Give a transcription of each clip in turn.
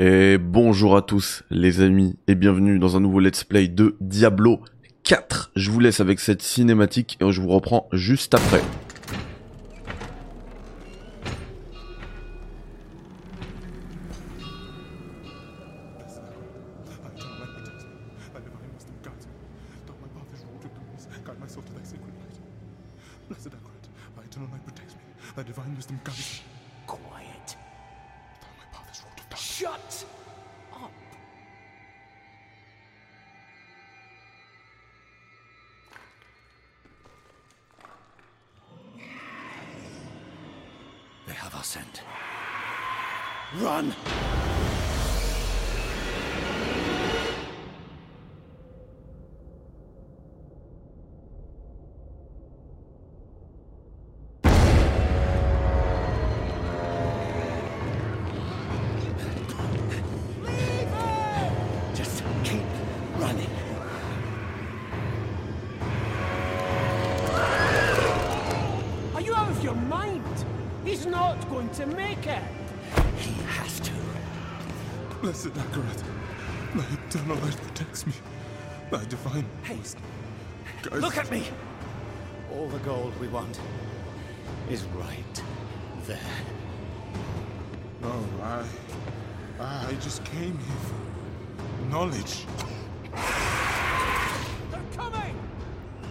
Et bonjour à tous les amis et bienvenue dans un nouveau let's play de Diablo 4. Je vous laisse avec cette cinématique et je vous reprends juste après. Blessed Akarat, thy eternal light protects me. Thy divine Hey, wisdom guides look at me. All the gold we want is right there. No, I. I just came here for knowledge. They're coming!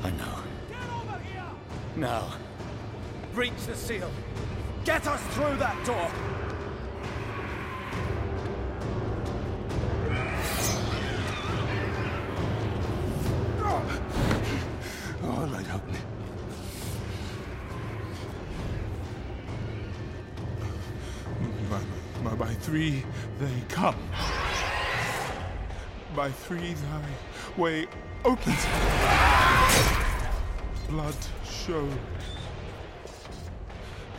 I know. Get over here! Now, breach the seal. Get us through that door. By three thy way opens. Blood show.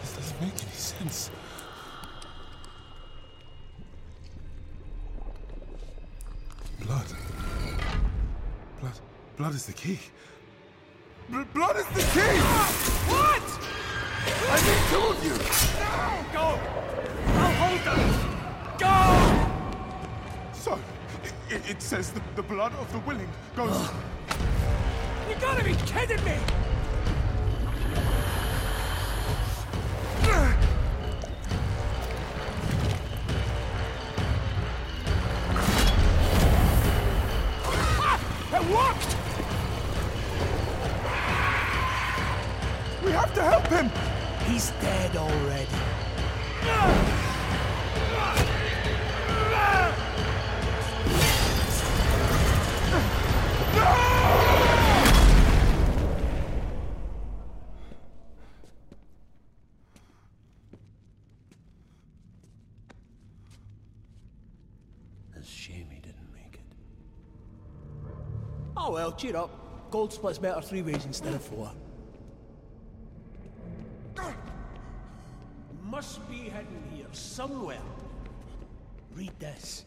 This doesn't make any sense. Blood. Blood. Blood is the key. Bl- blood is the key! What? I need two of you! No! Go! I'll hold them! Go! So, it, it, says the, the blood of the willing goes. You gotta be kidding me! Oh well, cheer up. Gold splits better three ways instead of four. Must be hidden here somewhere. Read this.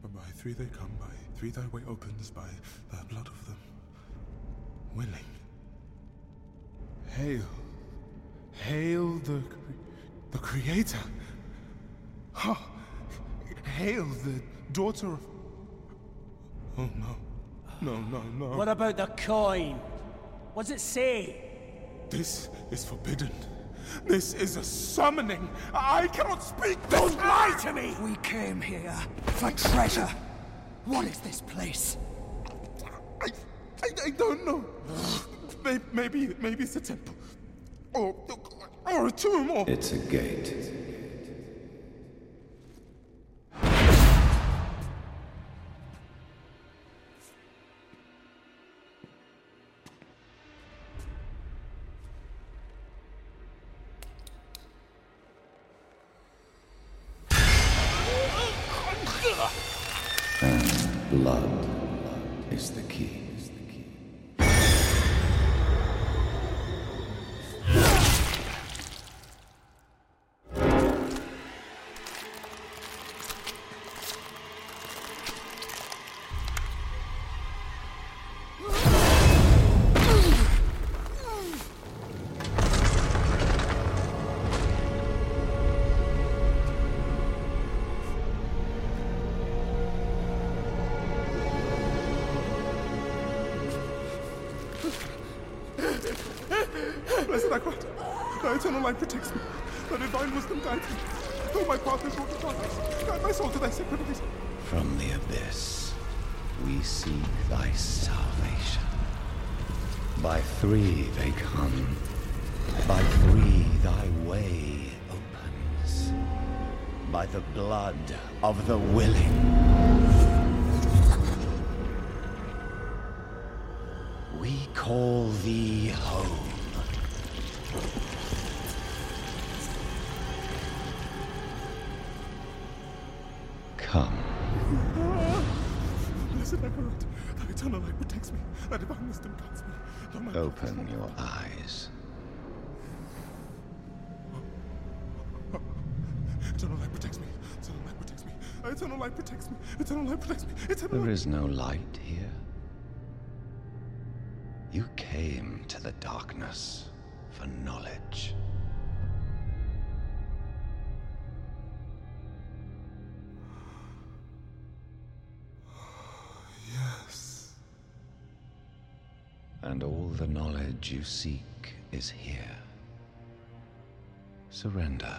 But by three they come, by three thy way opens, by the blood of them willing. Hail. Hail the, the Creator. Ha! Hail the daughter of. Oh no. No, no, no. What about the coin? What's it say? This is forbidden. This is a summoning. I cannot speak. Don't lie to me! We came here for treasure. What is this place? I, I, I don't know. Maybe, maybe it's a temple, or, a tomb. It's a gate. And blood is the key. From the abyss, we seek thy salvation. By three they come. By three thy way opens. By the blood of the willing. We call thee home. Eternal light protects me. Divine wisdom guides me. Open your eyes. Eternal light protects me. Eternal light protects me. Eternal light protects me. Eternal light protects me. Eternal There is no light here. You came to the darkness for knowledge. The knowledge you seek is here. Surrender.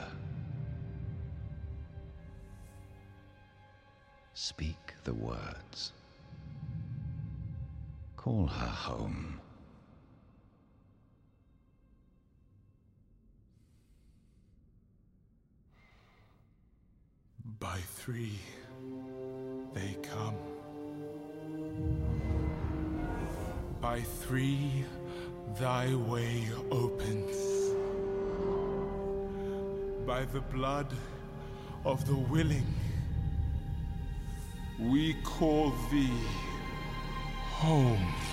Speak the words. Call her home. By three, they come. By three, thy way opens. By the blood of the willing, we call thee home.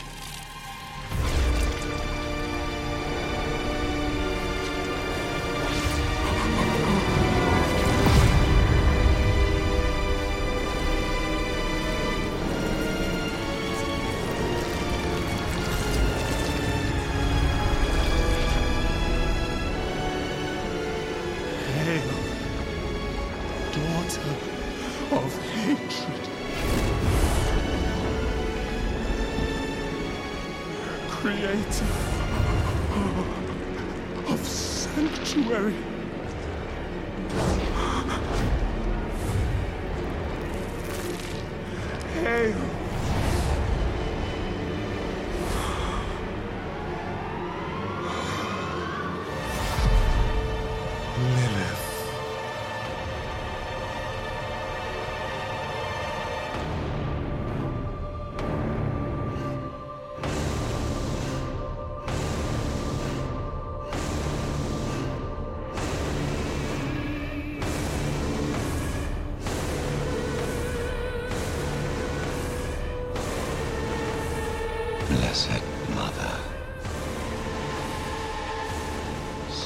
Creator of sanctuary. Hail.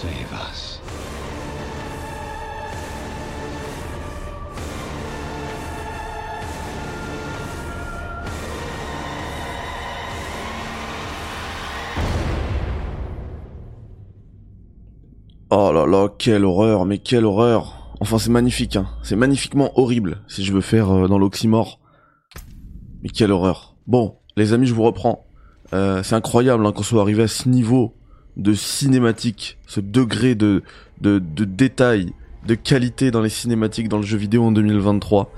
Save us. Oh là là, quelle horreur, mais quelle horreur. Enfin, c'est magnifique, hein. C'est magnifiquement horrible, si je veux faire euh, dans l'oxymore. Mais quelle horreur. Bon, les amis, je vous reprends. Euh, c'est incroyable hein, qu'on soit arrivé à ce niveau de cinématique, ce degré de, de, de détail, de qualité dans les cinématiques dans le jeu vidéo en 2023.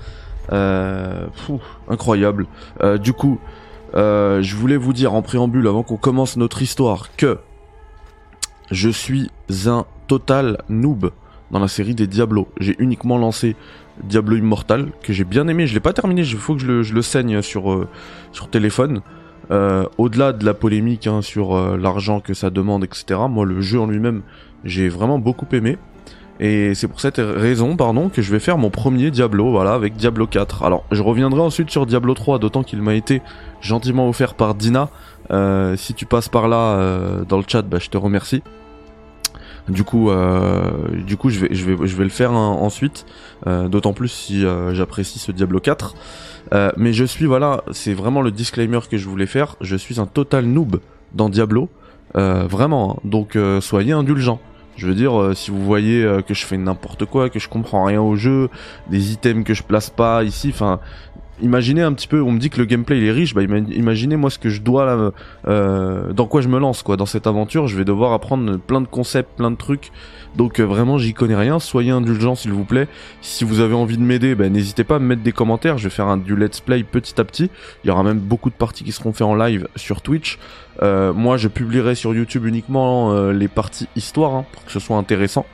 Euh, incroyable. Euh, du coup, euh, je voulais vous dire en préambule, avant qu'on commence notre histoire, que je suis un total noob dans la série des Diablo. J'ai uniquement lancé Diablo Immortal, que j'ai bien aimé. Je l'ai pas terminé, il faut que je le, je le saigne sur, euh, sur téléphone. Euh, Au-delà de la polémique hein, sur euh, l'argent que ça demande, etc., moi le jeu en lui-même, j'ai vraiment beaucoup aimé. Et c'est pour cette raison, pardon, que je vais faire mon premier Diablo, voilà, avec Diablo 4. Alors, je reviendrai ensuite sur Diablo 3, d'autant qu'il m'a été gentiment offert par Dina. Euh, si tu passes par là dans le chat, bah, je te remercie. Du coup, euh, du coup, je vais, le faire hein, ensuite. euh, D'autant plus si euh, j'apprécie ce Diablo 4. Euh, mais je suis, voilà, c'est vraiment le disclaimer que je voulais faire. Je suis un total noob dans Diablo, vraiment. hein. donc soyez indulgents. Je veux dire, si vous voyez que je fais n'importe quoi, que je comprends rien au jeu, des items que je place pas ici, enfin, imaginez un petit peu, on me dit que le gameplay il est riche, bah ima- imaginez moi ce que je dois, euh, dans quoi je me lance quoi. Dans cette aventure, je vais devoir apprendre plein de concepts, plein de trucs. Donc euh, vraiment, j'y connais rien. Soyez indulgents s'il vous plaît. Si vous avez envie de m'aider, bah, n'hésitez pas à me mettre des commentaires. Je vais faire du let's play petit à petit. Il y aura même beaucoup de parties qui seront faites en live sur Twitch. Euh, moi, je publierai sur YouTube uniquement les parties histoire hein, pour que ce soit intéressant.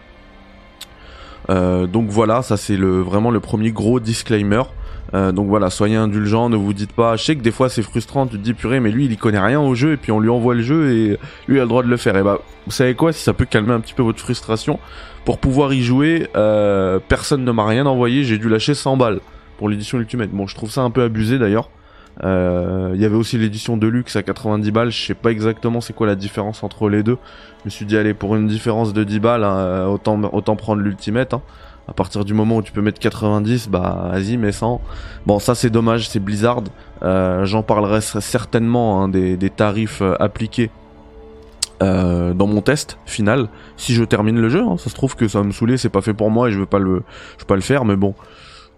Donc voilà, ça c'est vraiment le premier gros disclaimer. Euh, donc voilà, soyez indulgents, ne vous dites pas. Je sais que des fois c'est frustrant, tu te dis purée, mais lui il y connaît rien au jeu et puis on lui envoie le jeu et lui a le droit de le faire. Et bah, vous savez quoi, si ça peut calmer un petit peu votre frustration, pour pouvoir y jouer, euh, personne ne m'a rien envoyé, j'ai dû lâcher 100 balles pour l'édition Ultimate. Bon, je trouve ça un peu abusé d'ailleurs. Euh, Il y avait aussi l'édition Deluxe à 90 balles, je sais pas exactement c'est quoi la différence entre les deux. Je me suis dit allez pour une différence de 10 balles, hein, autant autant prendre l'Ultimate. Hein. À partir du moment où tu peux mettre 90, bah vas-y, mets 100. Bon, ça c'est dommage, c'est Blizzard. Euh, J'en parlerai certainement hein, des, des, tarifs euh, appliqués euh, dans mon test final. Si je termine le jeu, hein, ça se trouve que ça va me saouler, c'est pas fait pour moi et je veux pas le, je veux pas le faire. Mais bon,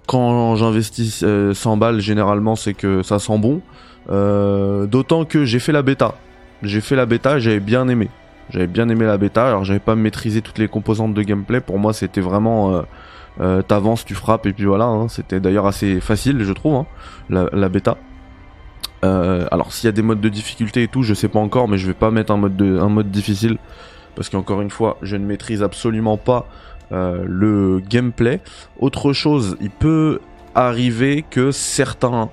quand j'investis euh, 100 balles, généralement c'est que ça sent bon. Euh, D'autant que j'ai fait la bêta. J'ai fait la bêta, j'avais bien aimé. J'avais bien aimé la bêta, alors j'avais pas maîtrisé toutes les composantes de gameplay. Pour moi, c'était vraiment euh, euh, t'avances, tu frappes et puis voilà. Hein. C'était d'ailleurs assez facile, je trouve, hein, la, bêta. Euh, alors s'il y a des modes de difficulté et tout, je sais pas encore, mais je vais pas mettre un mode difficile parce qu'encore une fois, je ne maîtrise absolument pas le gameplay. Autre chose, il peut arriver que certains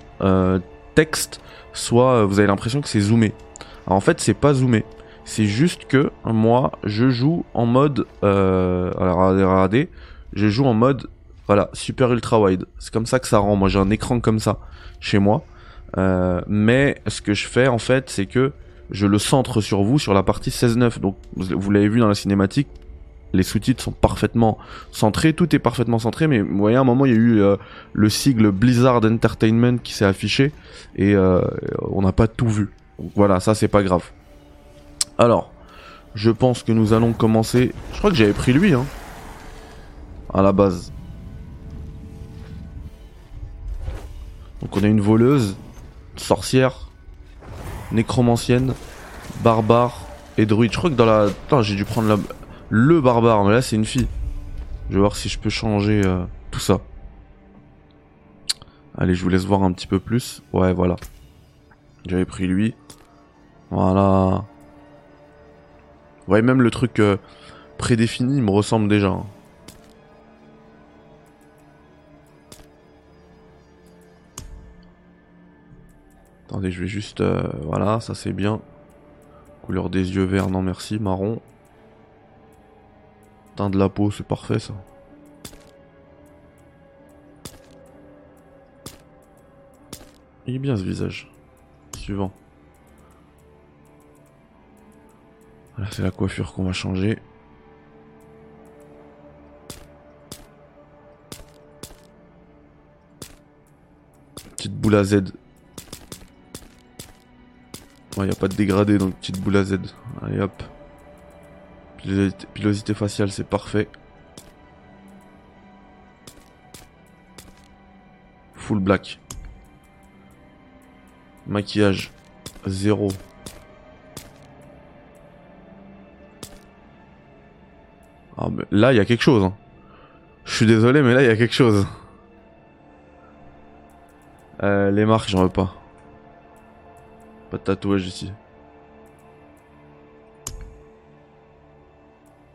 textes soient, vous avez l'impression que c'est zoomé. Alors en fait, c'est pas zoomé. C'est juste que moi, je joue en mode, euh, alors regardez, je joue en mode, voilà, super ultra wide. C'est comme ça que ça rend. Moi, j'ai un écran comme ça chez moi. Euh, mais ce que je fais en fait, c'est que je le centre sur vous sur la partie 16-9. Donc, vous l'avez vu dans la cinématique, les sous-titres sont parfaitement centrés, tout est parfaitement centré, mais vous voyez, à un moment, il y a eu euh, le sigle Blizzard Entertainment qui s'est affiché et euh, on n'a pas tout vu. Donc, voilà, ça c'est pas grave. Alors, je pense que nous allons commencer. Je crois que j'avais pris lui, hein, à la base. Donc on a une voleuse, sorcière, nécromancienne, barbare et druide. Je crois que dans la... Attends, j'ai dû prendre la... le barbare, mais là c'est une fille. Je vais voir si je peux changer euh, tout ça. Allez, je vous laisse voir un petit peu plus. Ouais, voilà. J'avais pris lui. Voilà. Ouais, même le truc euh, prédéfini me ressemble déjà. hein. Attendez, je vais juste... Euh, voilà, ça c'est bien. Couleur des yeux verts, non merci. Marron. Teint de la peau, c'est parfait ça. Il est bien ce visage. Suivant. C'est la coiffure qu'on va changer. Petite boule à Z. Il n'y a pas de dégradé donc petite boule à Z. Allez hop. Pilosité, pilosité faciale, c'est parfait. Full black. Maquillage, zéro. Ah, mais là, il y a quelque chose. hein. Je suis désolé, mais là, il y a quelque chose. Euh, les marques, j'en veux pas. Pas de tatouage ici.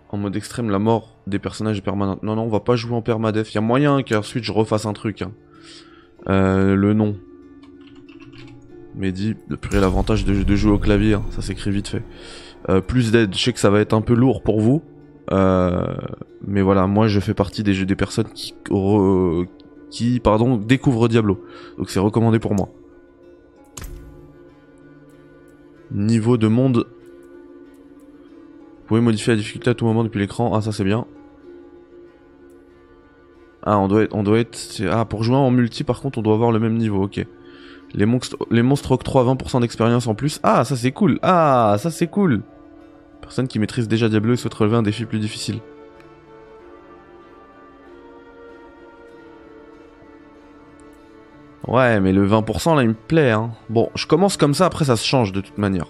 En mode extrême, la mort des personnages est permanente. Non, non, on va pas jouer en permadef. Il y a moyen qu'ensuite je refasse un truc. hein. Euh, le nom. Mehdi, depuis l'avantage de, de jouer au clavier, hein, ça s'écrit vite fait. Euh, plus d'aide, je sais que ça va être un peu lourd pour vous. Euh, mais voilà, moi je fais partie des des personnes qui, qui pardon, découvrent Diablo. Donc c'est recommandé pour moi. Niveau de monde. Vous pouvez modifier la difficulté à tout moment depuis l'écran. Ah ça c'est bien. Ah on doit être, on doit être. Ah pour jouer en multi par contre on doit avoir le même niveau. Ok. Les monstres, les monstres octroient 20% d'expérience en plus. Ah ça c'est cool. Ah ça c'est cool. Personne qui maîtrise déjà Diablo et souhaite relever un défi plus difficile. Ouais, mais le 20% là, il me plaît. Hein. Bon, je commence comme ça, après ça se change de toute manière.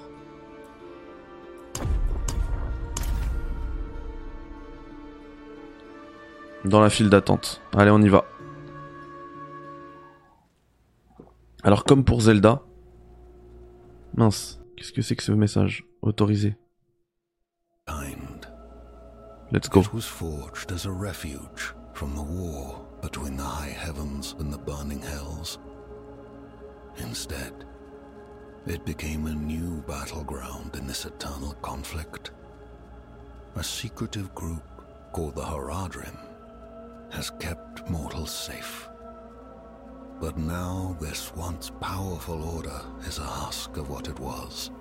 Dans la file d'attente. Allez, on y va. Alors, comme pour Zelda. Mince, qu'est-ce que c'est que ce message Autorisé? Kind. Let's go. It was forged as a refuge from the war between the high heavens and the burning hells. Instead, it became a new battleground in this eternal conflict. A secretive group called the Haradrim has kept mortals safe. But now this once powerful order is a husk of what it was.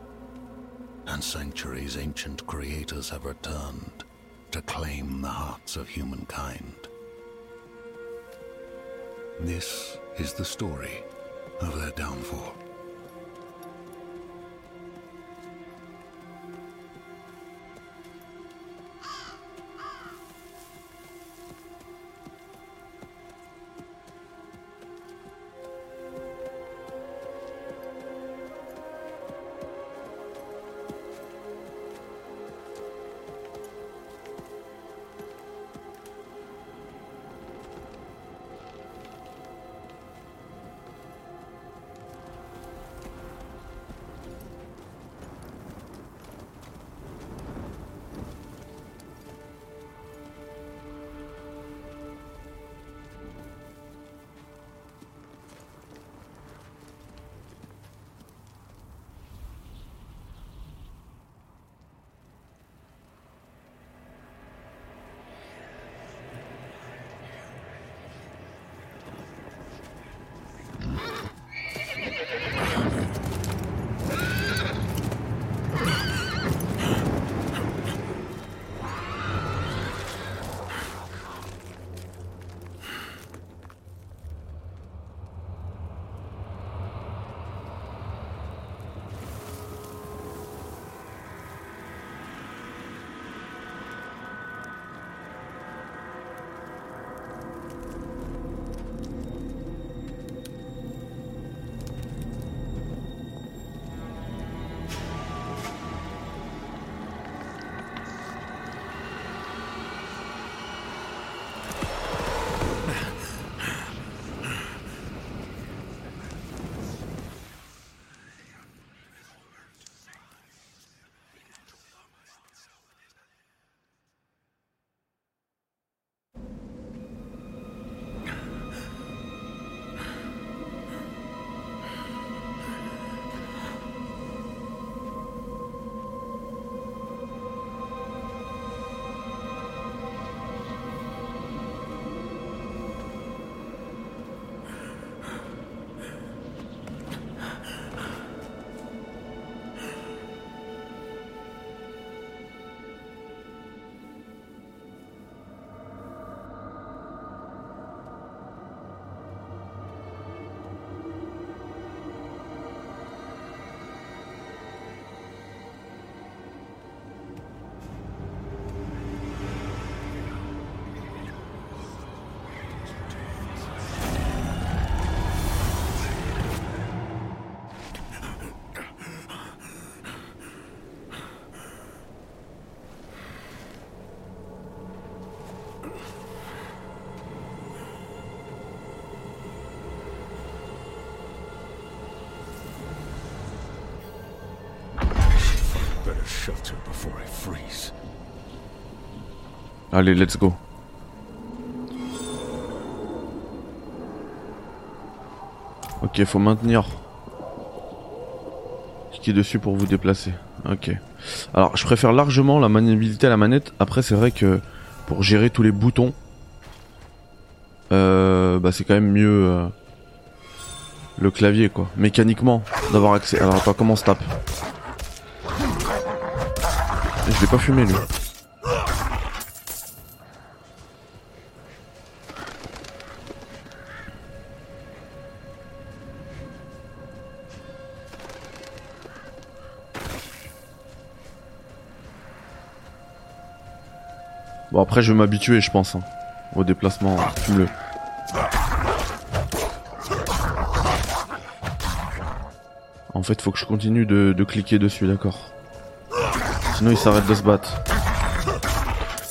And Sanctuary's ancient creators have returned to claim the hearts of humankind. This is the story of their downfall. Allez, let's go. Ok, faut maintenir. Cliquez dessus pour vous déplacer. Ok. Alors, je préfère largement la maniabilité à la manette. Après, c'est vrai que pour gérer tous les boutons, euh, bah c'est quand même mieux euh, le clavier quoi. Mécaniquement, d'avoir accès. Alors attends, comment on se tape? Je l'ai pas fumé lui. Bon après je vais m'habituer je pense hein, au déplacement, fume-le. En fait, faut que je continue de, de cliquer dessus, d'accord. Sinon, il s'arrête de se battre.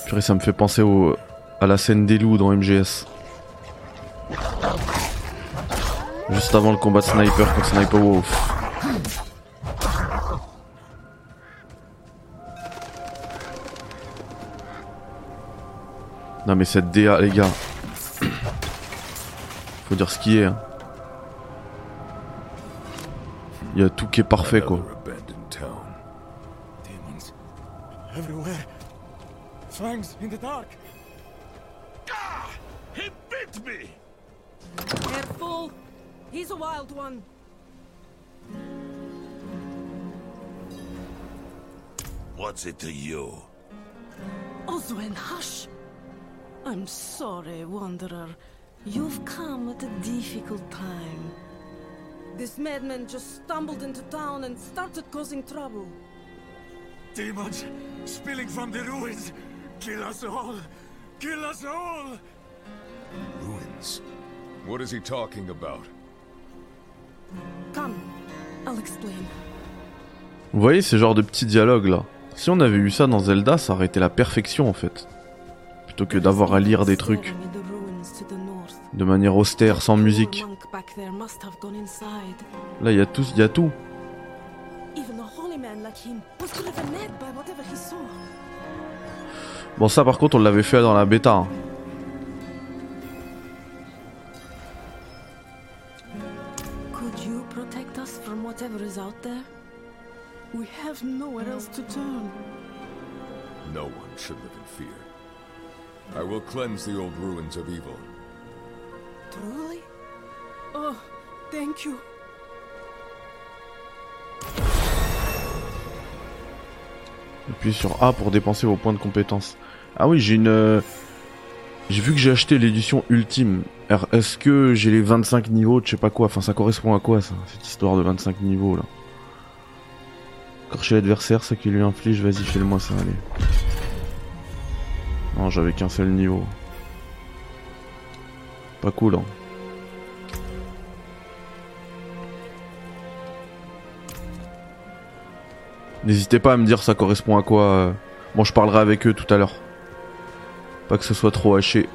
Purée, ça me fait penser au, à la scène des loups dans MGS. Juste avant le combat de sniper contre Sniper Wolf. Non mais cette DA les gars. Faut dire ce qui est. Hein. Il y a tout qui est parfait quoi. abandoned town. Demons. Everywhere. Fangs in the dark. Ah! He bit me! Careful! He's a wild one. What's it to you? Hush! I'm sorry, Wanderer. You've come at a difficult time. This madman just stumbled into town and started causing trouble. Demons spilling from the ruins. Kill us all. Kill us all. Ruins? What is he talking about? Come, I'll explain. Vous voyez ces genres de petits dialogues là Si on avait eu ça dans Zelda, ça aurait été la perfection en fait. Plutôt que d'avoir à lire des trucs de manière austère, sans musique. Là, il y a tout, il y a tout. Bon, ça par contre, on l'avait fait dans la bêta. Could you protect us from whatever is out there? We have nowhere else to turn. No one should live in fear. I will cleanse the old ruins of evil. Truly? Oh, thank you. Appuyez sur A pour dépenser vos points de compétence. Ah oui, j'ai une... euh, J'ai vu que j'ai acheté l'édition ultime. Alors, Est-ce que j'ai les 25 niveaux de je sais pas quoi? Enfin, ça correspond à quoi, ça Cette histoire de 25 niveaux, là? Corcher l'adversaire, ça qui lui inflige, vas-y, fais-le-moi ça, allez. Non, j'avais qu'un seul niveau. Pas cool, hein. N'hésitez pas à me dire ça correspond à quoi. euh. Bon, je parlerai avec eux tout à l'heure. Pas que ce soit trop haché.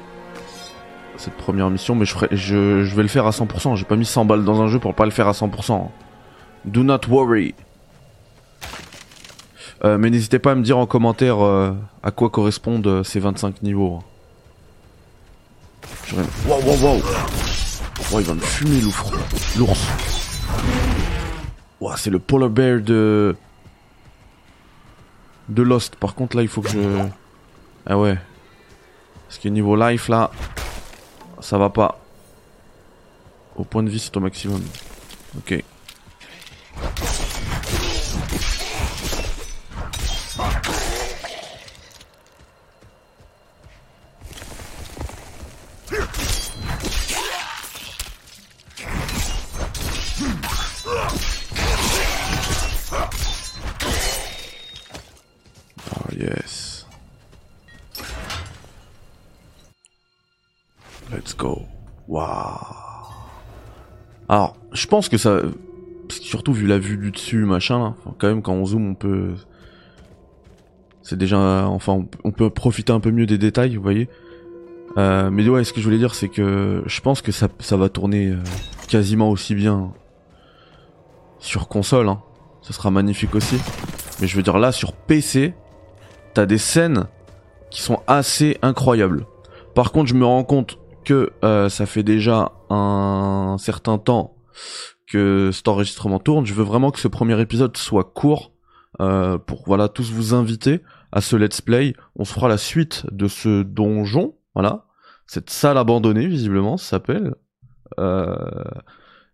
Cette première mission, mais je, vais le faire à 100%. J'ai pas mis 100 balles dans un jeu pour pas le faire à 100%. Do not worry. Euh, mais n'hésitez pas à me dire en commentaire euh, à quoi correspondent euh, ces 25 niveaux. Wow, wow, wow. Oh, il va me fumer l'ours. Ouah, c'est le polar bear de de Lost. Par contre, là, il faut que je. Ah ouais. Parce que niveau life, là, ça va pas. Au point de vie, c'est au maximum. Ok. Je pense que ça, surtout vu la vue du dessus, machin, là, quand même quand on zoome, on peut, c'est déjà, enfin, on peut- on peut profiter un peu mieux des détails, vous voyez. Euh, mais ouais, ce que je voulais dire, c'est que je pense que ça, ça va tourner euh, quasiment aussi bien sur console. Hein. Ce sera magnifique aussi. Mais je veux dire là, sur PC, t'as des scènes qui sont assez incroyables. Par contre, je me rends compte que euh, ça fait déjà un certain temps que cet enregistrement tourne. Je veux vraiment que ce premier épisode soit court euh, pour voilà tous vous inviter à ce let's play. On se fera la suite de ce donjon, voilà, cette salle abandonnée visiblement, s'appelle. Euh,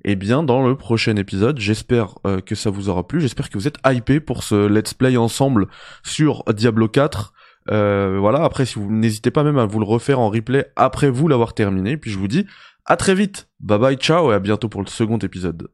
et bien dans le prochain épisode, j'espère euh, que ça vous aura plu. J'espère que vous êtes hypés pour ce let's play ensemble sur Diablo 4. Euh, voilà, après si vous n'hésitez pas même à vous le refaire en replay après vous l'avoir terminé. Puis je vous dis à très vite. Bye bye, ciao et à bientôt pour le second épisode.